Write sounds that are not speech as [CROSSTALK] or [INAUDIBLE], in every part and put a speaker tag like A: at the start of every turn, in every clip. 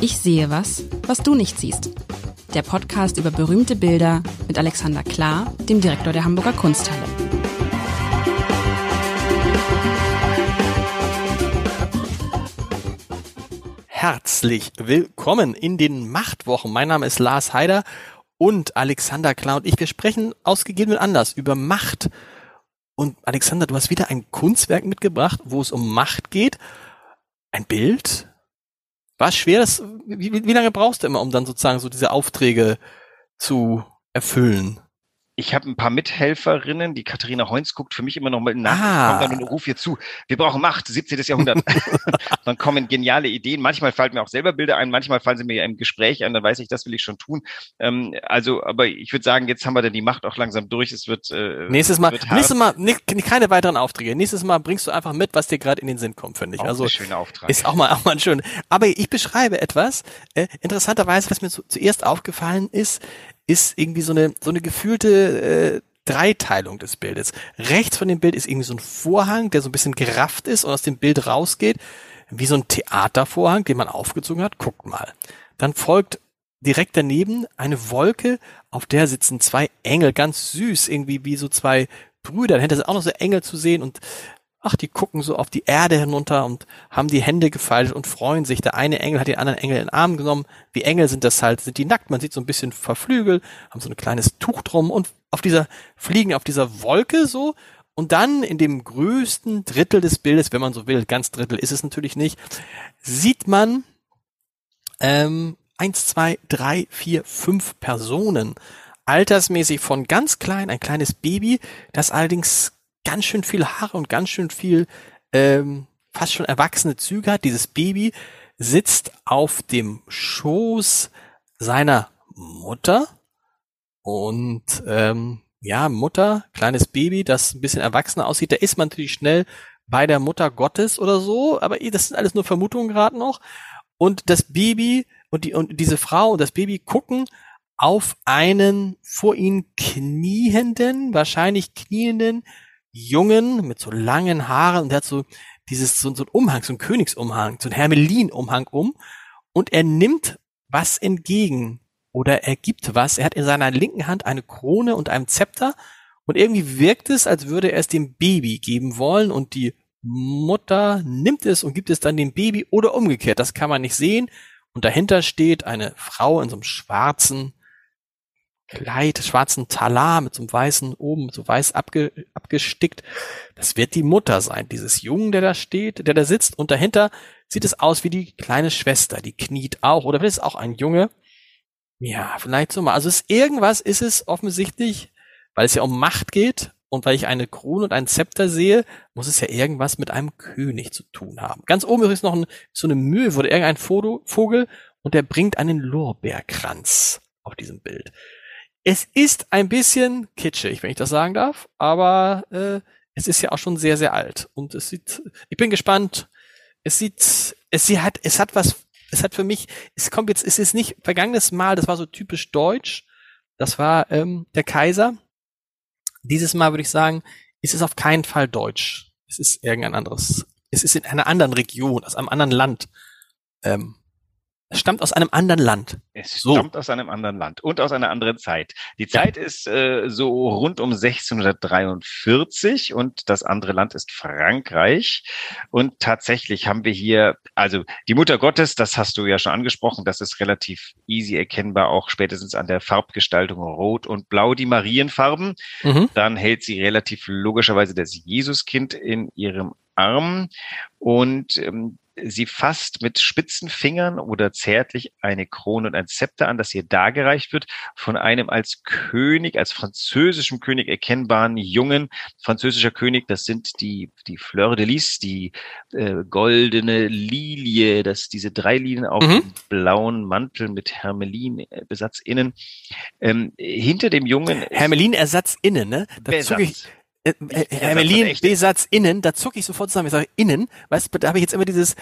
A: Ich sehe was, was du nicht siehst. Der Podcast über berühmte Bilder mit Alexander Klar, dem Direktor der Hamburger Kunsthalle.
B: Herzlich willkommen in den Machtwochen. Mein Name ist Lars Heider und Alexander Klar und ich. Wir sprechen ausgegeben Anlass über Macht. Und Alexander, du hast wieder ein Kunstwerk mitgebracht, wo es um Macht geht. Ein Bild. War es schwer? Das, wie, wie lange brauchst du immer, um dann sozusagen so diese Aufträge zu erfüllen?
C: Ich habe ein paar Mithelferinnen. Die Katharina Heunz guckt für mich immer noch mal nach. Ah. Kommt dann und ruft ihr zu. Wir brauchen Macht, 17. Jahrhundert. [LAUGHS] dann kommen geniale Ideen. Manchmal fallen mir auch selber Bilder ein. Manchmal fallen sie mir im Gespräch ein. Dann weiß ich, das will ich schon tun. Ähm, also, aber ich würde sagen, jetzt haben wir dann die Macht auch langsam durch. Es wird
B: äh, nächstes Mal. Wird nächstes Mal ne, keine weiteren Aufträge. Nächstes Mal bringst du einfach mit, was dir gerade in den Sinn kommt, finde ich.
C: Auch
B: also
C: ein schöner Auftrag.
B: ist auch mal auch mal ein schön. Aber ich beschreibe etwas. Äh, interessanterweise, was mir zu, zuerst aufgefallen ist, ist irgendwie so eine so eine gefühlte äh, Dreiteilung des Bildes. Rechts von dem Bild ist irgendwie so ein Vorhang, der so ein bisschen gerafft ist und aus dem Bild rausgeht, wie so ein Theatervorhang, den man aufgezogen hat. Guckt mal. Dann folgt direkt daneben eine Wolke, auf der sitzen zwei Engel, ganz süß, irgendwie wie so zwei Brüder. Dahinter sind auch noch so Engel zu sehen und ach, die gucken so auf die Erde hinunter und haben die Hände gefaltet und freuen sich. Der eine Engel hat den anderen Engel in den Arm genommen. Wie Engel sind das halt, sind die nackt, man sieht so ein bisschen verflügelt, haben so ein kleines Tuch drum und auf dieser, fliegen auf dieser Wolke so. Und dann in dem größten Drittel des Bildes, wenn man so will, ganz Drittel ist es natürlich nicht, sieht man ähm, eins, zwei, drei, vier, fünf Personen. Altersmäßig von ganz klein, ein kleines Baby, das allerdings ganz schön viel Haare und ganz schön viel ähm, fast schon erwachsene Züge hat. Dieses Baby sitzt auf dem Schoß seiner Mutter und ähm, ja, Mutter, kleines Baby, das ein bisschen erwachsener aussieht, da ist man natürlich schnell bei der Mutter Gottes oder so, aber das sind alles nur Vermutungen gerade noch. Und das Baby und die und diese Frau und das Baby gucken auf einen vor ihnen knienden, wahrscheinlich knienden Jungen mit so langen Haaren und der hat so dieses, so, so ein Umhang, so ein Königsumhang, so ein Hermelin-Umhang um und er nimmt was entgegen oder er gibt was. Er hat in seiner linken Hand eine Krone und einen Zepter und irgendwie wirkt es, als würde er es dem Baby geben wollen und die Mutter nimmt es und gibt es dann dem Baby oder umgekehrt. Das kann man nicht sehen. Und dahinter steht eine Frau in so einem schwarzen Kleid, schwarzen Talar mit so einem weißen oben, so weiß abge, abgestickt. Das wird die Mutter sein, dieses Jungen, der da steht, der da sitzt. Und dahinter sieht es aus wie die kleine Schwester, die kniet auch. Oder ist es auch ein Junge? Ja, vielleicht so mal. Also ist irgendwas ist es offensichtlich, weil es ja um Macht geht und weil ich eine Krone und einen Zepter sehe, muss es ja irgendwas mit einem König zu tun haben. Ganz oben ist noch ein, so eine Mühe, wurde irgendein Vogel und der bringt einen Lorbeerkranz auf diesem Bild. Es ist ein bisschen kitschig, wenn ich das sagen darf, aber äh, es ist ja auch schon sehr, sehr alt. Und es sieht, ich bin gespannt. Es sieht, es sie hat, es hat was, es hat für mich, es kommt jetzt, es ist nicht vergangenes Mal, das war so typisch deutsch. Das war ähm, der Kaiser. Dieses Mal würde ich sagen, ist es auf keinen Fall deutsch. Es ist irgendein anderes. Es ist in einer anderen Region, aus einem anderen Land. Ähm, es stammt aus einem anderen Land.
C: Es so. stammt aus einem anderen Land und aus einer anderen Zeit. Die Zeit ja. ist äh, so rund um 1643 und das andere Land ist Frankreich. Und tatsächlich haben wir hier, also die Mutter Gottes, das hast du ja schon angesprochen, das ist relativ easy erkennbar, auch spätestens an der Farbgestaltung Rot und Blau, die Marienfarben. Mhm. Dann hält sie relativ logischerweise das Jesuskind in ihrem Arm und ähm, sie fasst mit spitzen Fingern oder zärtlich eine Krone und ein Zepter an, das ihr dargereicht wird von einem als König, als französischem König erkennbaren jungen französischer König. Das sind die, die Fleur de Lis, die äh, goldene Lilie, das, diese drei Linien auf mhm. dem blauen Mantel mit Hermelin-Besatz innen. Ähm, hinter dem Jungen.
B: Hermelin-Ersatz innen, ne? Da zucke ich, äh, äh, Hermelin, B-Satz innen, da zucke ich sofort zusammen. Ich sage innen, weißt du, da habe ich jetzt immer dieses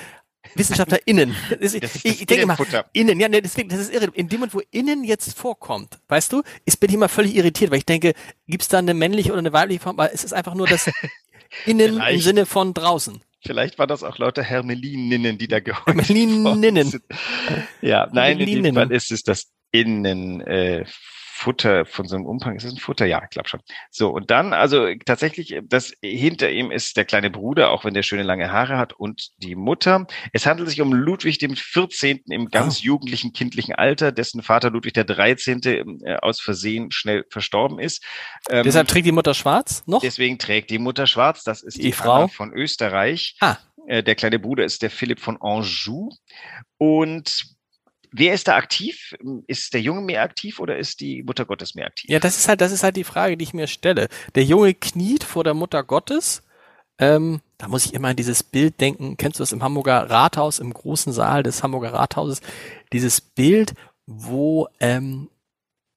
B: Wissenschaftler innen. [LAUGHS] Das, ich, ich denke immer, innen, ja, ne, deswegen, das ist irre. In dem Moment, wo innen jetzt vorkommt, weißt du, ist, bin ich immer völlig irritiert, weil ich denke, gibt es da eine männliche oder eine weibliche Form? Aber es ist einfach nur das [LAUGHS] innen Vielleicht. im Sinne von draußen.
C: Vielleicht war das auch lauter Hermelininnen, die da geholfen
B: Hermelininnen.
C: Ja, nein, in dem Fall ist es das Innen, äh, Futter von so einem Umfang. Ist es ein Futter? Ja, ich glaube schon. So, und dann, also tatsächlich, das hinter ihm ist der kleine Bruder, auch wenn der schöne lange Haare hat, und die Mutter. Es handelt sich um Ludwig dem 14. im ganz oh. jugendlichen, kindlichen Alter, dessen Vater Ludwig der 13. Äh, aus Versehen schnell verstorben ist.
B: Ähm, Deshalb trägt die Mutter schwarz noch?
C: Deswegen trägt die Mutter schwarz. Das ist die, die Frau Anna von Österreich. Ah. Der kleine Bruder ist der Philipp von Anjou. Und Wer ist da aktiv? Ist der Junge mehr aktiv oder ist die Mutter Gottes mehr aktiv?
B: Ja, das ist halt, das ist halt die Frage, die ich mir stelle. Der Junge kniet vor der Mutter Gottes. Ähm, da muss ich immer an dieses Bild denken. Kennst du das im Hamburger Rathaus, im großen Saal des Hamburger Rathauses? Dieses Bild, wo ähm,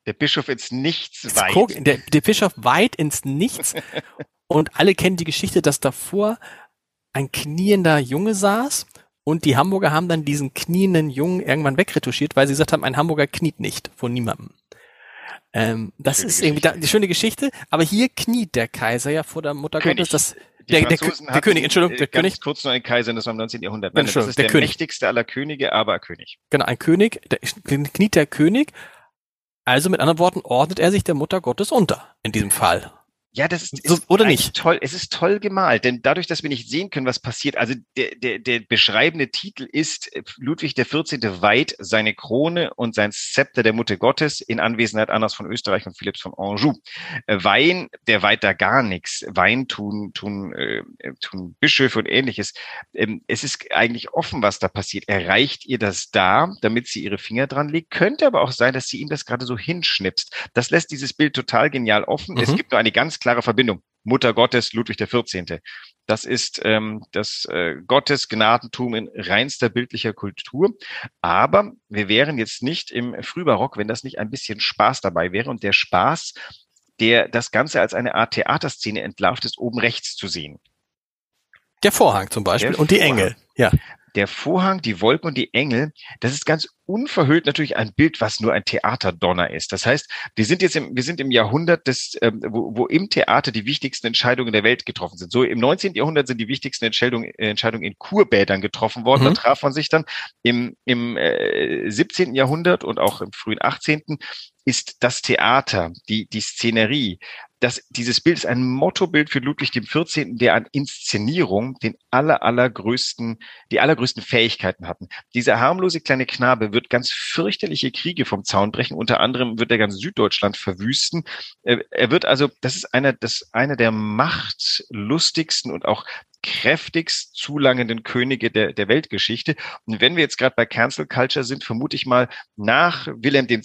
C: der Bischof ins Nichts weit. Guck,
B: der, der Bischof weit ins Nichts. [LAUGHS] und alle kennen die Geschichte, dass davor ein kniender Junge saß und die Hamburger haben dann diesen knienden Jungen irgendwann wegretuschiert, weil sie gesagt haben, ein Hamburger kniet nicht vor niemandem. Ähm, das schöne ist irgendwie da, die schöne Geschichte, aber hier kniet der Kaiser ja vor der Mutter
C: König.
B: Gottes.
C: Das, der, der, der, König, Entschuldigung, der König. kurz noch ein Kaiser, im 19. Jahrhundert. Nein, das ist der, der mächtigste aller Könige, aber König.
B: Genau, ein König, der kniet der König. Also mit anderen Worten ordnet er sich der Mutter Gottes unter, in diesem Fall.
C: Ja, das ist, so, ist oder nicht toll. Es ist toll gemalt, denn dadurch, dass wir nicht sehen können, was passiert, also der, der, der beschreibende Titel ist äh, Ludwig der 14. weiht seine Krone und sein Zepter der Mutter Gottes in Anwesenheit Annas von Österreich und Philipps von Anjou. Äh, Wein, der weiht da gar nichts. Wein tun, tun, äh, tun Bischöfe und ähnliches. Ähm, es ist eigentlich offen, was da passiert. Erreicht ihr das da, damit sie ihre Finger dran legt? Könnte aber auch sein, dass sie ihm das gerade so hinschnipst. Das lässt dieses Bild total genial offen. Mhm. Es gibt nur eine ganz klare Verbindung. Mutter Gottes, Ludwig 14. Das ist ähm, das äh, Gottesgnadentum in reinster bildlicher Kultur. Aber wir wären jetzt nicht im Frühbarock, wenn das nicht ein bisschen Spaß dabei wäre. Und der Spaß, der das Ganze als eine Art Theaterszene entlarvt, ist oben rechts zu sehen.
B: Der Vorhang zum Beispiel der und die Engel. Ja
C: der Vorhang, die Wolken und die Engel, das ist ganz unverhüllt natürlich ein Bild, was nur ein Theaterdonner ist. Das heißt, wir sind jetzt im, wir sind im Jahrhundert des, ähm, wo, wo im Theater die wichtigsten Entscheidungen der Welt getroffen sind. So im 19. Jahrhundert sind die wichtigsten Entscheidungen, Entscheidungen in Kurbädern getroffen worden. Mhm. Da traf man sich dann im, im äh, 17. Jahrhundert und auch im frühen 18 ist das Theater, die, die Szenerie, das, dieses Bild ist ein Mottobild für Ludwig XIV., der an Inszenierung den aller, allergrößten, die allergrößten Fähigkeiten hatten. Dieser harmlose kleine Knabe wird ganz fürchterliche Kriege vom Zaun brechen. Unter anderem wird er ganz Süddeutschland verwüsten. Er wird also, das ist einer, das, einer der machtlustigsten und auch kräftigst zulangenden Könige der, der Weltgeschichte. Und wenn wir jetzt gerade bei Cancel Culture sind, vermute ich mal, nach Wilhelm II.,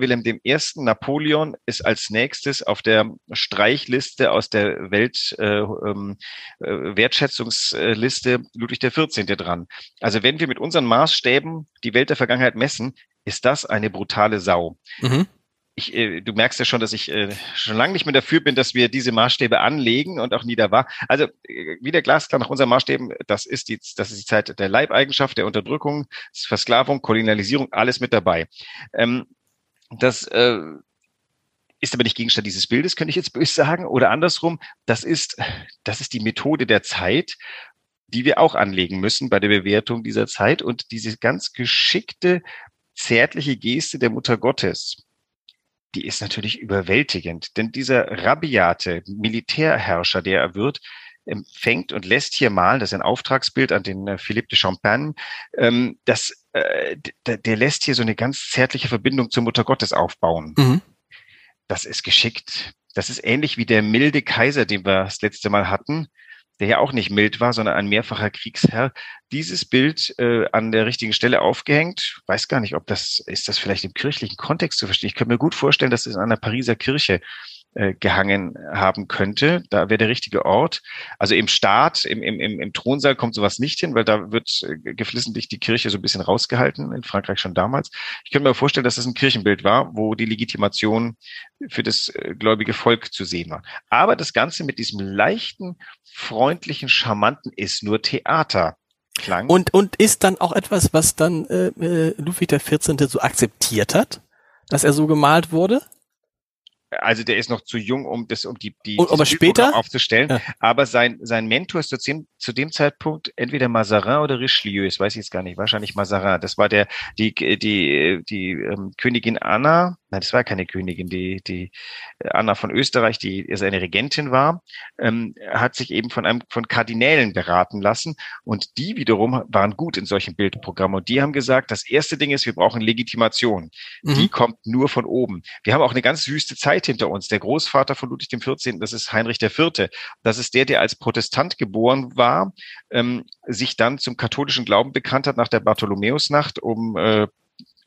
C: Wilhelm I., Napoleon ist als nächstes auf der Streichliste aus der Welt äh, ähm, äh, Wertschätzungsliste Ludwig XIV. dran. Also wenn wir mit unseren Maßstäben die Welt der Vergangenheit messen, ist das eine brutale Sau. Mhm ich, äh, du merkst ja schon, dass ich äh, schon lange nicht mehr dafür bin, dass wir diese Maßstäbe anlegen und auch nie da war. Also äh, wieder glasklar nach unseren Maßstäben, das ist die, das ist die Zeit der Leibeigenschaft, der Unterdrückung, Versklavung, Kolonialisierung, alles mit dabei. Ähm, das äh, ist aber nicht Gegenstand dieses Bildes, könnte ich jetzt böse sagen. Oder andersrum, das ist, das ist die Methode der Zeit, die wir auch anlegen müssen bei der Bewertung dieser Zeit und diese ganz geschickte, zärtliche Geste der Mutter Gottes die ist natürlich überwältigend. Denn dieser rabiate Militärherrscher, der er wird, empfängt und lässt hier malen, das ist ein Auftragsbild an den äh, Philippe de Champagne, ähm, das, äh, der, der lässt hier so eine ganz zärtliche Verbindung zur Mutter Gottes aufbauen. Mhm. Das ist geschickt. Das ist ähnlich wie der milde Kaiser, den wir das letzte Mal hatten, der ja auch nicht mild war, sondern ein mehrfacher Kriegsherr, dieses Bild äh, an der richtigen Stelle aufgehängt. Weiß gar nicht, ob das, ist das vielleicht im kirchlichen Kontext zu verstehen. Ich könnte mir gut vorstellen, dass es in einer Pariser Kirche äh, gehangen haben könnte. Da wäre der richtige Ort. Also im Staat, im, im, im Thronsaal kommt sowas nicht hin, weil da wird äh, geflissentlich die Kirche so ein bisschen rausgehalten, in Frankreich schon damals. Ich könnte mir vorstellen, dass das ein Kirchenbild war, wo die Legitimation für das äh, gläubige Volk zu sehen war. Aber das Ganze mit diesem leichten, freundlichen, charmanten ist nur Theater.
B: Klang. Und, und ist dann auch etwas, was dann äh, äh Ludwig XIV. so akzeptiert hat, dass er so gemalt wurde?
C: Also der ist noch zu jung, um das, um die, die
B: aber später
C: aufzustellen. Ja. Aber sein, sein Mentor ist zu dem, zu dem Zeitpunkt entweder Mazarin oder Richelieu, das weiß ich jetzt gar nicht, wahrscheinlich Mazarin. Das war der, die, die, die, die ähm, Königin Anna, nein, das war keine Königin, die, die Anna von Österreich, die seine Regentin war, ähm, hat sich eben von einem, von Kardinälen beraten lassen. Und die wiederum waren gut in solchen Bildprogrammen. Und die haben gesagt, das erste Ding ist, wir brauchen Legitimation. Mhm. Die kommt nur von oben. Wir haben auch eine ganz wüste Zeit hinter uns. Der Großvater von Ludwig XIV., das ist Heinrich IV. Das ist der, der als Protestant geboren war, ähm, sich dann zum katholischen Glauben bekannt hat nach der Bartholomäusnacht, um äh,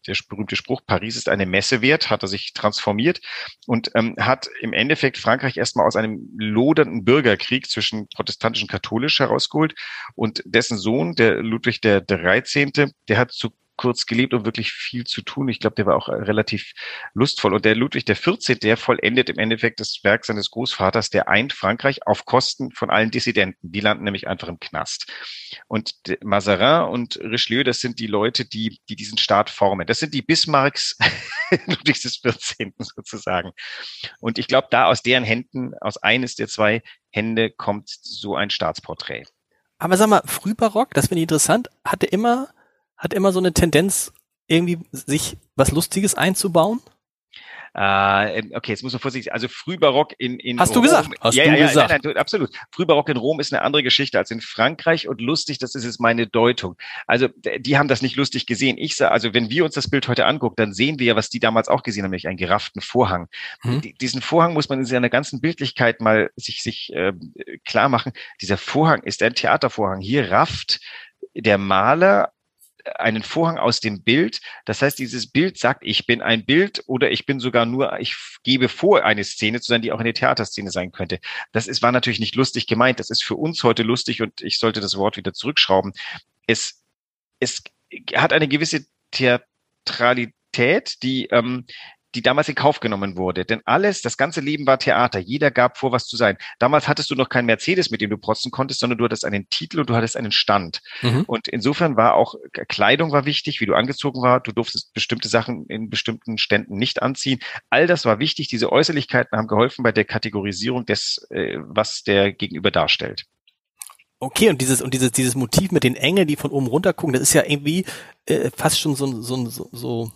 C: der berühmte Spruch, Paris ist eine Messe wert, hat er sich transformiert und ähm, hat im Endeffekt Frankreich erstmal aus einem lodernden Bürgerkrieg zwischen protestantisch und katholisch herausgeholt und dessen Sohn, der Ludwig der 13., der hat zu kurz gelebt und wirklich viel zu tun. Ich glaube, der war auch relativ lustvoll. Und der Ludwig der 14., der vollendet im Endeffekt das Werk seines Großvaters, der eint Frankreich auf Kosten von allen Dissidenten. Die landen nämlich einfach im Knast. Und Mazarin und Richelieu, das sind die Leute, die, die diesen Staat formen. Das sind die Bismarcks [LAUGHS] Ludwigs des 14. sozusagen. Und ich glaube, da aus deren Händen, aus eines der zwei Hände kommt so ein Staatsporträt.
B: Aber sag mal, Frühbarock, das finde ich interessant, hatte immer hat immer so eine Tendenz, irgendwie sich was Lustiges einzubauen?
C: Äh, okay, jetzt muss man vorsichtig, also Frühbarock in, in
B: Hast Rom, du gesagt?
C: Hast ja, du ja, gesagt? Nein, nein, absolut. Frühbarock in Rom ist eine andere Geschichte als in Frankreich und lustig, das ist jetzt meine Deutung. Also die haben das nicht lustig gesehen. Ich sage, also wenn wir uns das Bild heute angucken, dann sehen wir ja, was die damals auch gesehen haben, nämlich einen gerafften Vorhang. Hm. Diesen Vorhang muss man in seiner ganzen Bildlichkeit mal sich, sich äh, klar machen. Dieser Vorhang ist ein Theatervorhang. Hier rafft der Maler einen Vorhang aus dem Bild. Das heißt, dieses Bild sagt, ich bin ein Bild oder ich bin sogar nur, ich gebe vor, eine Szene zu sein, die auch eine Theaterszene sein könnte. Das ist, war natürlich nicht lustig gemeint. Das ist für uns heute lustig und ich sollte das Wort wieder zurückschrauben. Es, es hat eine gewisse Theatralität, die, ähm, die damals in Kauf genommen wurde. Denn alles, das ganze Leben war Theater. Jeder gab vor, was zu sein. Damals hattest du noch kein Mercedes, mit dem du protzen konntest, sondern du hattest einen Titel und du hattest einen Stand. Mhm. Und insofern war auch Kleidung war wichtig, wie du angezogen war. Du durftest bestimmte Sachen in bestimmten Ständen nicht anziehen. All das war wichtig. Diese Äußerlichkeiten haben geholfen bei der Kategorisierung des, äh, was der Gegenüber darstellt.
B: Okay, und dieses und dieses dieses Motiv mit den Engeln, die von oben runter gucken, das ist ja irgendwie äh, fast schon so so so, so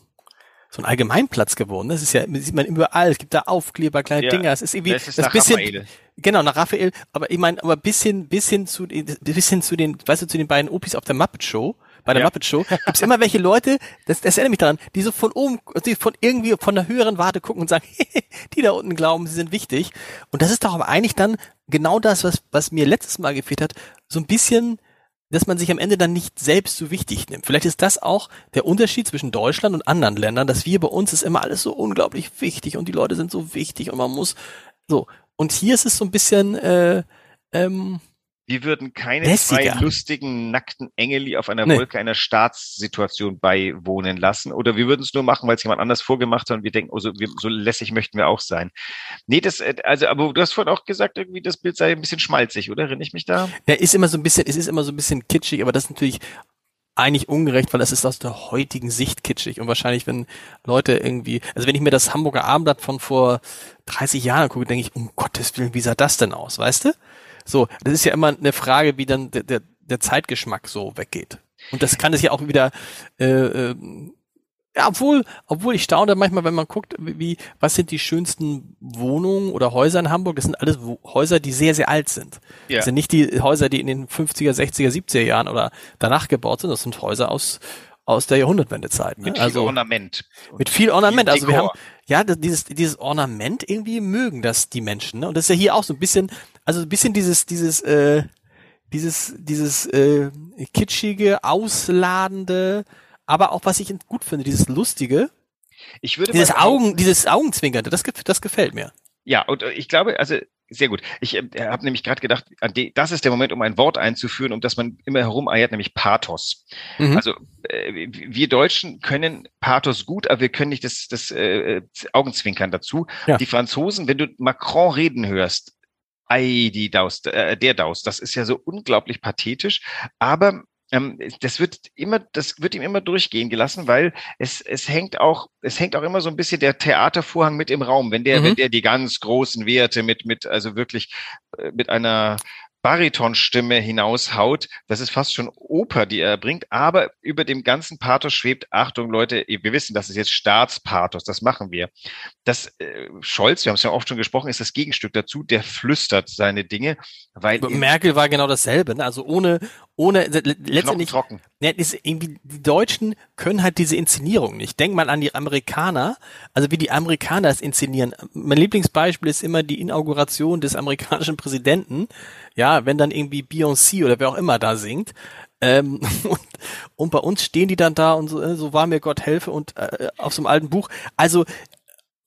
B: so ein Allgemeinplatz geworden. Das ist ja, sieht man überall. Es gibt da Aufkleber, kleine ja, Dinger. Es ist irgendwie, das, ist das bisschen, Raphael. genau, nach Raphael. Aber ich meine, aber bisschen, bisschen zu, bisschen zu den, weißt du, zu den beiden Opis auf der Muppet Show. Bei der ja. Muppet Show gibt's immer welche Leute, das, das erinnert mich daran, die so von oben, die von irgendwie von der höheren Warte gucken und sagen, [LAUGHS] die da unten glauben, sie sind wichtig. Und das ist doch aber eigentlich dann genau das, was, was mir letztes Mal gefehlt hat, so ein bisschen dass man sich am Ende dann nicht selbst so wichtig nimmt. Vielleicht ist das auch der Unterschied zwischen Deutschland und anderen Ländern, dass wir bei uns ist immer alles so unglaublich wichtig und die Leute sind so wichtig und man muss so. Und hier ist es so ein bisschen äh, ähm,
C: wir würden keine Lässiger. zwei lustigen, nackten Engeli auf einer nee. Wolke einer Staatssituation beiwohnen lassen. Oder wir würden es nur machen, weil es jemand anders vorgemacht hat und wir denken, oh, so, wir, so lässig möchten wir auch sein. Nee, das, äh, also, aber du hast vorhin auch gesagt, irgendwie das Bild sei ein bisschen schmalzig, oder? Erinnere ich mich da?
B: Ja, ist immer so ein bisschen, es ist immer so ein bisschen kitschig, aber das ist natürlich eigentlich ungerecht, weil das ist aus der heutigen Sicht kitschig und wahrscheinlich, wenn Leute irgendwie, also wenn ich mir das Hamburger Abendblatt von vor 30 Jahren gucke, denke ich, um Gottes Willen, wie sah das denn aus, weißt du? So, das ist ja immer eine Frage, wie dann der, der, der Zeitgeschmack so weggeht. Und das kann es ja auch wieder, äh, äh, ja, obwohl, obwohl ich staune manchmal, wenn man guckt, wie, was sind die schönsten Wohnungen oder Häuser in Hamburg? Das sind alles Häuser, die sehr, sehr alt sind. Ja. Das sind nicht die Häuser, die in den 50er, 60er, 70er Jahren oder danach gebaut sind. Das sind Häuser aus, aus der Jahrhundertwendezeit.
C: Ne? Mit viel also, Ornament.
B: Mit viel Ornament. Also wir haben, ja, dieses, dieses Ornament irgendwie mögen das die Menschen. Ne? Und das ist ja hier auch so ein bisschen, also ein bisschen dieses, dieses, äh, dieses, dieses äh, kitschige, ausladende, aber auch was ich gut finde, dieses lustige. Ich würde dieses Augen, dieses Augenzwinkernde, das, das gefällt mir.
C: Ja, und äh, ich glaube, also sehr gut. Ich äh, habe nämlich gerade gedacht, das ist der Moment, um ein Wort einzuführen, um das man immer herum eiert, nämlich Pathos. Mhm. Also äh, wir Deutschen können Pathos gut, aber wir können nicht das, das äh, Augenzwinkern dazu. Ja. Die Franzosen, wenn du Macron reden hörst, ei, die Daus, äh, der Daus, das ist ja so unglaublich pathetisch, aber ähm, das wird immer, das wird ihm immer durchgehen gelassen, weil es, es hängt auch, es hängt auch immer so ein bisschen der Theatervorhang mit im Raum. Wenn der, mhm. wenn der die ganz großen Werte mit, mit, also wirklich äh, mit einer Baritonstimme hinaushaut. Das ist fast schon Oper, die er bringt. Aber über dem ganzen Pathos schwebt, Achtung Leute, wir wissen, das ist jetzt Staatspathos, das machen wir. Das äh, Scholz, wir haben es ja oft schon gesprochen, ist das Gegenstück dazu, der flüstert seine Dinge, weil
B: Merkel war genau dasselbe, ne? also ohne ohne letztendlich trocken. Ja, ist irgendwie die Deutschen können halt diese Inszenierung nicht. Denk mal an die Amerikaner, also wie die Amerikaner es inszenieren. Mein Lieblingsbeispiel ist immer die Inauguration des amerikanischen Präsidenten. Ja, wenn dann irgendwie Beyoncé oder wer auch immer da singt. Ähm, [LAUGHS] und, und bei uns stehen die dann da und so, äh, so war mir Gott helfe und äh, auf so einem alten Buch. Also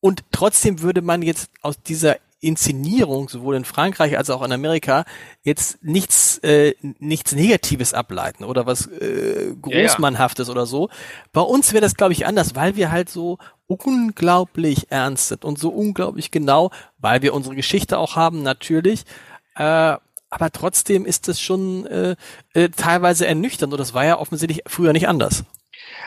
B: und trotzdem würde man jetzt aus dieser Inszenierung sowohl in Frankreich als auch in Amerika jetzt nichts äh, nichts Negatives ableiten oder was äh, großmannhaftes ja, ja. oder so. Bei uns wäre das glaube ich anders, weil wir halt so unglaublich ernst sind und so unglaublich genau, weil wir unsere Geschichte auch haben natürlich. Äh, aber trotzdem ist es schon äh, äh, teilweise ernüchternd und das war ja offensichtlich früher nicht anders.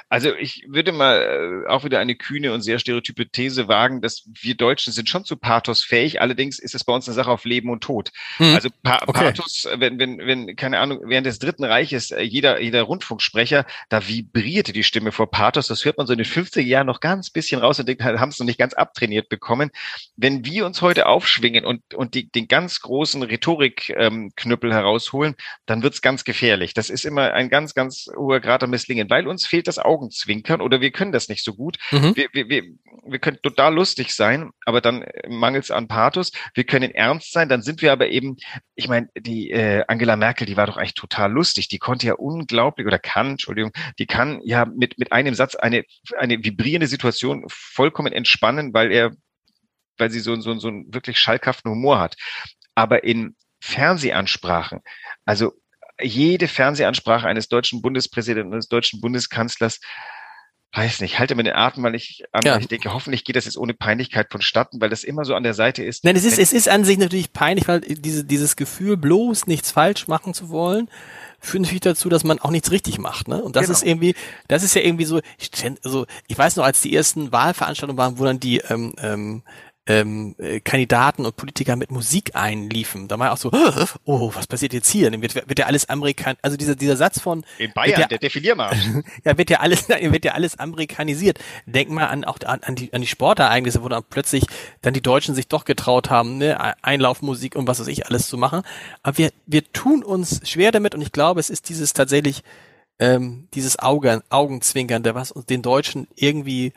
C: Also ich würde mal äh, auch wieder eine kühne und sehr stereotype These wagen, dass wir Deutschen sind schon zu Pathos fähig. Allerdings ist es bei uns eine Sache auf Leben und Tod. Hm. Also pa okay. Pathos, wenn, wenn, wenn, keine Ahnung, während des Dritten Reiches äh, jeder, jeder Rundfunksprecher, da vibrierte die Stimme vor Pathos. Das hört man so in den 50er Jahren noch ganz bisschen raus und denkt, haben es noch nicht ganz abtrainiert bekommen. Wenn wir uns heute aufschwingen und, und die, den ganz großen Rhetorikknüppel ähm, herausholen, dann wird's ganz gefährlich. Das ist immer ein ganz, ganz hoher Grad am Misslingen, weil uns fehlt das Augenzwinkern oder wir können das nicht so gut. Mhm. Wir, wir, wir, wir können total lustig sein, aber dann mangelt es an Pathos. Wir können ernst sein, dann sind wir aber eben, ich meine, die äh, Angela Merkel, die war doch eigentlich total lustig. Die konnte ja unglaublich oder kann, Entschuldigung, die kann ja mit, mit einem Satz eine, eine vibrierende Situation vollkommen entspannen, weil er, weil sie so, so, so einen wirklich schalkhaften Humor hat. Aber in Fernsehansprachen, also jede Fernsehansprache eines deutschen Bundespräsidenten, eines deutschen Bundeskanzlers, weiß nicht, halte mir den Atem mal nicht an, ja. ich denke, hoffentlich geht das jetzt ohne Peinlichkeit vonstatten, weil das immer so an der Seite ist.
B: Nein, es ist, es ist an sich natürlich peinlich, weil diese, dieses Gefühl, bloß nichts falsch machen zu wollen, führt natürlich dazu, dass man auch nichts richtig macht, ne? Und das genau. ist irgendwie, das ist ja irgendwie so, ich, also, ich weiß noch, als die ersten Wahlveranstaltungen waren, wo dann die ähm, ähm, ähm, äh, Kandidaten und Politiker mit Musik einliefen. Da war auch so, oh, was passiert jetzt hier? Dann wird, wird ja alles Amerikan, also dieser, dieser Satz von
C: in Bayern, ja, der Defiliermarsch. [LAUGHS]
B: ja, wird ja alles, [LAUGHS] wird ja alles amerikanisiert. Denk mal an auch an, an die an die Sportereignisse, wo dann plötzlich dann die Deutschen sich doch getraut haben, ne, Einlaufmusik und was weiß ich alles zu machen. Aber wir wir tun uns schwer damit und ich glaube, es ist dieses tatsächlich ähm, dieses Augen, Augenzwinkernde, was uns den Deutschen irgendwie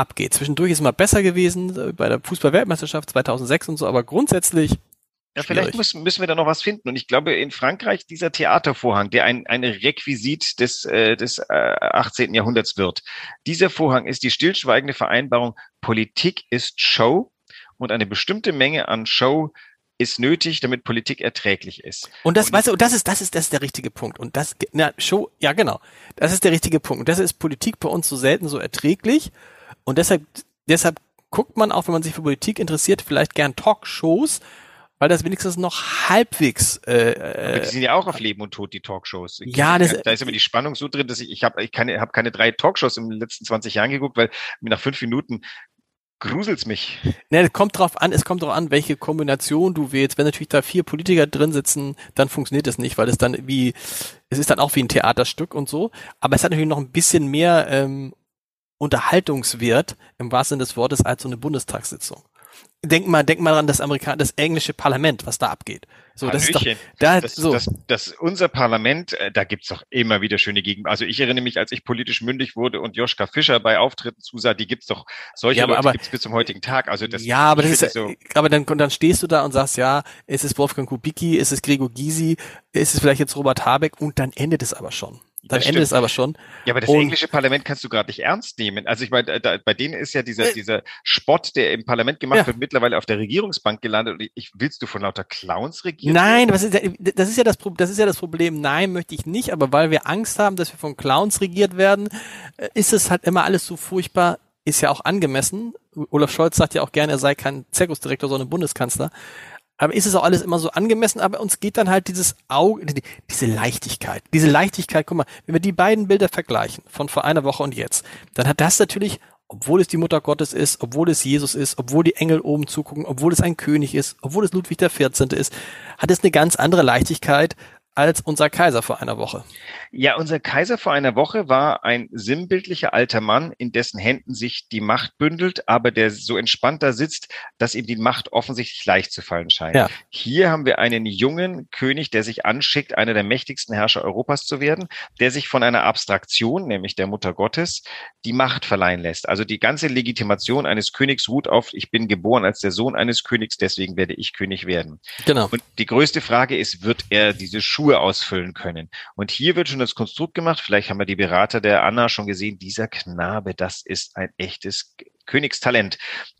B: abgeht. Zwischendurch ist es mal besser gewesen äh, bei der Fußball-Weltmeisterschaft 2006 und so, aber grundsätzlich
C: ja, vielleicht müssen, müssen wir da noch was finden. Und ich glaube, in Frankreich dieser Theatervorhang, der ein, ein Requisit des, äh, des äh, 18. Jahrhunderts wird, dieser Vorhang ist die stillschweigende Vereinbarung, Politik ist Show und eine bestimmte Menge an Show ist nötig, damit Politik erträglich ist.
B: Und das, und weißt du, das ist, das ist, das ist der richtige Punkt. Und das, na, Show, ja, genau. Das ist der richtige Punkt. Und das ist Politik bei uns so selten so erträglich. Und deshalb, deshalb guckt man auch, wenn man sich für Politik interessiert, vielleicht gern Talkshows, weil das wenigstens noch halbwegs. Äh,
C: Aber die sind ja auch auf Leben und Tod die Talkshows.
B: Ja, das,
C: da ist immer die Spannung so drin, dass ich ich habe ich keine habe keine drei Talkshows in den letzten 20 Jahren geguckt, weil nach fünf Minuten gruselt's mich.
B: Ne, es kommt drauf an, es kommt drauf an, welche Kombination du wählst. Wenn natürlich da vier Politiker drin sitzen, dann funktioniert das nicht, weil es dann wie, es ist dann auch wie ein Theaterstück und so. Aber es hat natürlich noch ein bisschen mehr ähm, Unterhaltungswert im wahrsten Sinne des Wortes als so eine Bundestagssitzung. Denk mal, denk mal an das Amerikan das englische Parlament, was da abgeht. So, das ist doch,
C: da, das, so. Das, das, unser Parlament, äh, da gibt's doch immer wieder schöne Gegend. Also ich erinnere mich, als ich politisch mündig wurde und Joschka Fischer bei Auftritten zusah, die gibt's doch, solche ja, aber,
B: Leute
C: gibt's bis zum heutigen Tag. Also das,
B: ja, aber das ist, so aber dann, dann stehst du da und sagst, ja, ist es Wolfgang Kubicki, ist es Gregor Gysi, ist es vielleicht jetzt Robert Habeck und dann endet es aber schon. Dann endet es aber schon.
C: Ja, aber das und, englische Parlament kannst du gerade nicht ernst nehmen. Also ich meine, da, bei denen ist ja dieser, äh, dieser Spott, der im Parlament gemacht ja. wird, mittlerweile auf der Regierungsbank gelandet. Und ich, willst du von lauter Clowns regieren?
B: Nein, das ist, das ist ja das, das ist ja das Problem. Nein, möchte ich nicht. Aber weil wir Angst haben, dass wir von Clowns regiert werden, äh, ist es halt immer alles so furchtbar. Ist ja auch angemessen. Olaf Scholz sagt ja auch gerne, er sei kein Zirkusdirektor, sondern Bundeskanzler. Aber ist es auch alles immer so angemessen? Aber uns geht dann halt dieses Auge, diese Leichtigkeit, diese Leichtigkeit, guck mal, wenn wir die beiden Bilder vergleichen, von vor einer Woche und jetzt, dann hat das natürlich, obwohl es die Mutter Gottes ist, obwohl es Jesus ist, obwohl die Engel oben zugucken, obwohl es ein König ist, obwohl es Ludwig der 14. ist, hat es eine ganz andere Leichtigkeit als unser Kaiser vor einer Woche.
C: Ja, unser Kaiser vor einer Woche war ein sinnbildlicher alter Mann, in dessen Händen sich die Macht bündelt, aber der so entspannt da sitzt, dass ihm die Macht offensichtlich leicht zu fallen scheint. Ja. Hier haben wir einen jungen König, der sich anschickt, einer der mächtigsten Herrscher Europas zu werden, der sich von einer Abstraktion, nämlich der Mutter Gottes, die Macht verleihen lässt. Also die ganze Legitimation eines Königs ruht auf, ich bin geboren als der Sohn eines Königs, deswegen werde ich König werden. Genau. Und die größte Frage ist, wird er diese Schuhe ausfüllen können? Und hier wird schon das Konstrukt gemacht. Vielleicht haben wir die Berater der Anna schon gesehen. Dieser Knabe, das ist ein echtes Königstalent.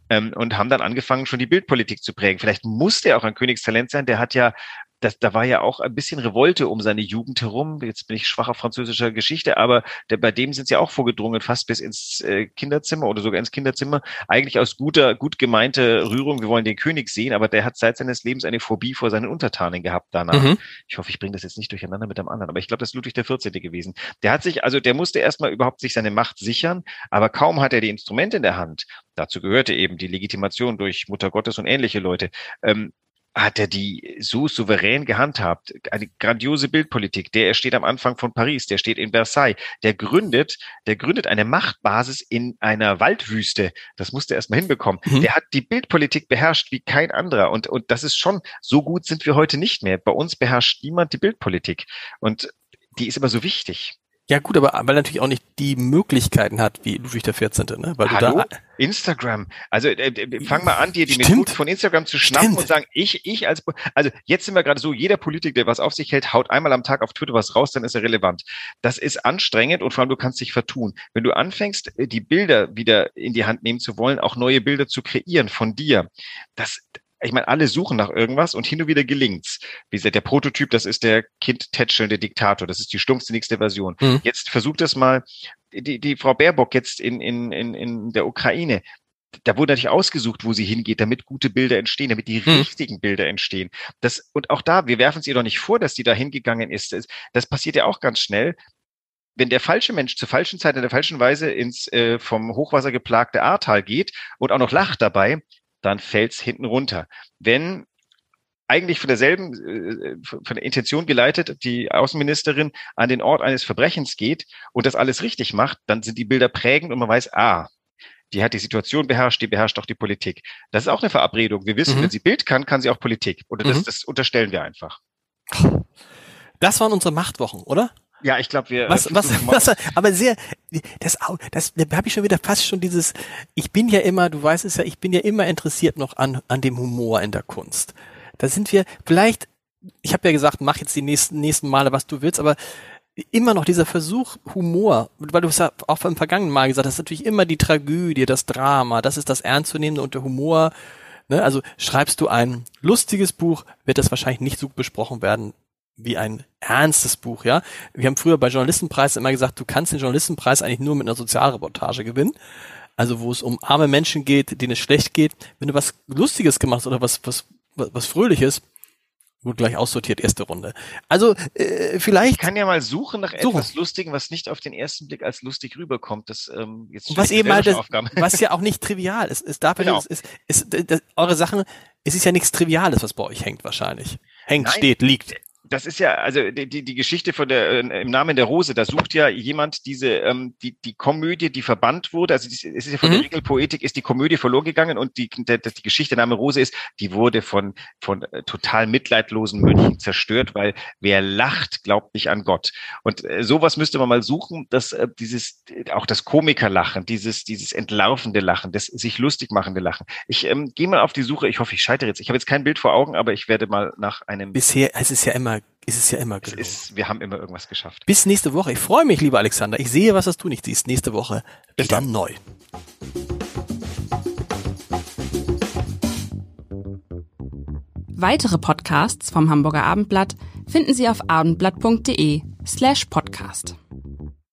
C: Ähm, und haben dann angefangen, schon die Bildpolitik zu prägen. Vielleicht muss der auch ein Königstalent sein. Der hat ja das, da war ja auch ein bisschen Revolte um seine Jugend herum. Jetzt bin ich schwacher französischer Geschichte, aber der, bei dem sind sie auch vorgedrungen, fast bis ins äh, Kinderzimmer oder sogar ins Kinderzimmer. Eigentlich aus guter, gut gemeinte Rührung, wir wollen den König sehen, aber der hat seit seines Lebens eine Phobie vor seinen Untertanen gehabt danach. Mhm. Ich hoffe, ich bringe das jetzt nicht durcheinander mit dem anderen, aber ich glaube, das ist Ludwig der 14. gewesen. Der hat sich, also der musste erstmal überhaupt sich seine Macht sichern, aber kaum hat er die Instrumente in der Hand. Dazu gehörte eben die Legitimation durch Mutter Gottes und ähnliche Leute. Ähm, hat er die so souverän gehandhabt. Eine grandiose Bildpolitik. Der steht am Anfang von Paris, der steht in Versailles, der gründet, der gründet eine Machtbasis in einer Waldwüste. Das musste er erstmal hinbekommen. Mhm. Der hat die Bildpolitik beherrscht wie kein anderer. Und, und das ist schon, so gut sind wir heute nicht mehr. Bei uns beherrscht niemand die Bildpolitik. Und die ist immer so wichtig.
B: Ja gut, aber weil er natürlich auch nicht die Möglichkeiten hat wie Ludwig der 14. Ne? Weil
C: Hallo? du da Instagram. Also äh, äh fang mal an, dir die Stimmt. Methode von Instagram zu schnappen Stimmt. und sagen, ich, ich als also jetzt sind wir gerade so, jeder Politiker, der was auf sich hält, haut einmal am Tag auf Twitter was raus, dann ist er relevant. Das ist anstrengend und vor allem du kannst dich vertun. Wenn du anfängst, äh, die Bilder wieder in die Hand nehmen zu wollen, auch neue Bilder zu kreieren von dir, das ich meine, alle suchen nach irgendwas und hin und wieder gelingt's. Wie gesagt, der Prototyp, das ist der kindtätschelnde Diktator, das ist die stumpfsinnigste Version. Mhm. Jetzt versucht das mal, die, die Frau Baerbock jetzt in, in, in, in der Ukraine, da wurde natürlich ausgesucht, wo sie hingeht, damit gute Bilder entstehen, damit die hm. richtigen Bilder entstehen. Das, und auch da, wir werfen es ihr doch nicht vor, dass sie da hingegangen ist. Das, das passiert ja auch ganz schnell. Wenn der falsche Mensch zur falschen Zeit in der falschen Weise ins äh, vom Hochwasser geplagte Ahrtal geht und auch noch lacht dabei, dann fällt's hinten runter. Wenn eigentlich von derselben, äh, von der Intention geleitet, die Außenministerin an den Ort eines Verbrechens geht und das alles richtig macht, dann sind die Bilder prägend und man weiß, ah, die hat die Situation beherrscht, die beherrscht auch die Politik. Das ist auch eine Verabredung. Wir wissen, mhm. wenn sie Bild kann, kann sie auch Politik. Oder das, mhm. das unterstellen wir einfach.
B: Das waren unsere Machtwochen, oder?
C: Ja, ich glaube, wir.
B: Was, was, was, aber sehr, das, das, da habe ich schon wieder fast schon dieses, ich bin ja immer, du weißt es ja, ich bin ja immer interessiert noch an, an dem Humor in der Kunst. Da sind wir vielleicht, ich habe ja gesagt, mach jetzt die nächsten, nächsten Male, was du willst, aber immer noch dieser Versuch, Humor, weil du es ja auch beim vergangenen Mal gesagt hast, natürlich immer die Tragödie, das Drama, das ist das Ernstzunehmende und der Humor. Ne? Also schreibst du ein lustiges Buch, wird das wahrscheinlich nicht so besprochen werden wie ein ernstes Buch, ja. Wir haben früher bei Journalistenpreisen immer gesagt, du kannst den Journalistenpreis eigentlich nur mit einer Sozialreportage gewinnen. Also wo es um arme Menschen geht, denen es schlecht geht. Wenn du was Lustiges gemacht hast oder was, was, was, was Fröhliches, Gut, gleich aussortiert, erste Runde. Also äh, vielleicht. Ich
C: kann ja mal suchen nach suchen. etwas Lustigem, was nicht auf den ersten Blick als lustig rüberkommt. Das ähm,
B: jetzt was eben halt, das, [LAUGHS] was ja auch nicht trivial ist. Es darf genau. es, es, es, eure Sachen, es ist ja nichts Triviales, was bei euch hängt wahrscheinlich. Hängt, Nein, steht, liegt
C: das ist ja, also die, die Geschichte von der äh, im Namen der Rose, da sucht ja jemand diese, ähm, die, die Komödie, die verbannt wurde, also es ist ja von mhm. der Regelpoetik, ist die Komödie verloren gegangen und die, der, die Geschichte der Name Rose ist, die wurde von, von äh, total mitleidlosen Mönchen zerstört, weil wer lacht, glaubt nicht an Gott. Und äh, sowas müsste man mal suchen, dass äh, dieses, auch das Komikerlachen, dieses, dieses entlaufende Lachen, das sich lustig machende Lachen. Ich ähm, gehe mal auf die Suche, ich hoffe, ich scheitere jetzt. Ich habe jetzt kein Bild vor Augen, aber ich werde mal nach einem.
B: Bisher, es ist ja immer ist es ja immer
C: gelungen. Ist, wir haben immer irgendwas geschafft.
B: Bis nächste Woche. Ich freue mich, lieber Alexander. Ich sehe, was das du nicht siehst. Nächste Woche Bis dann. dann neu.
A: Weitere Podcasts vom Hamburger Abendblatt finden Sie auf abendblatt.de slash podcast.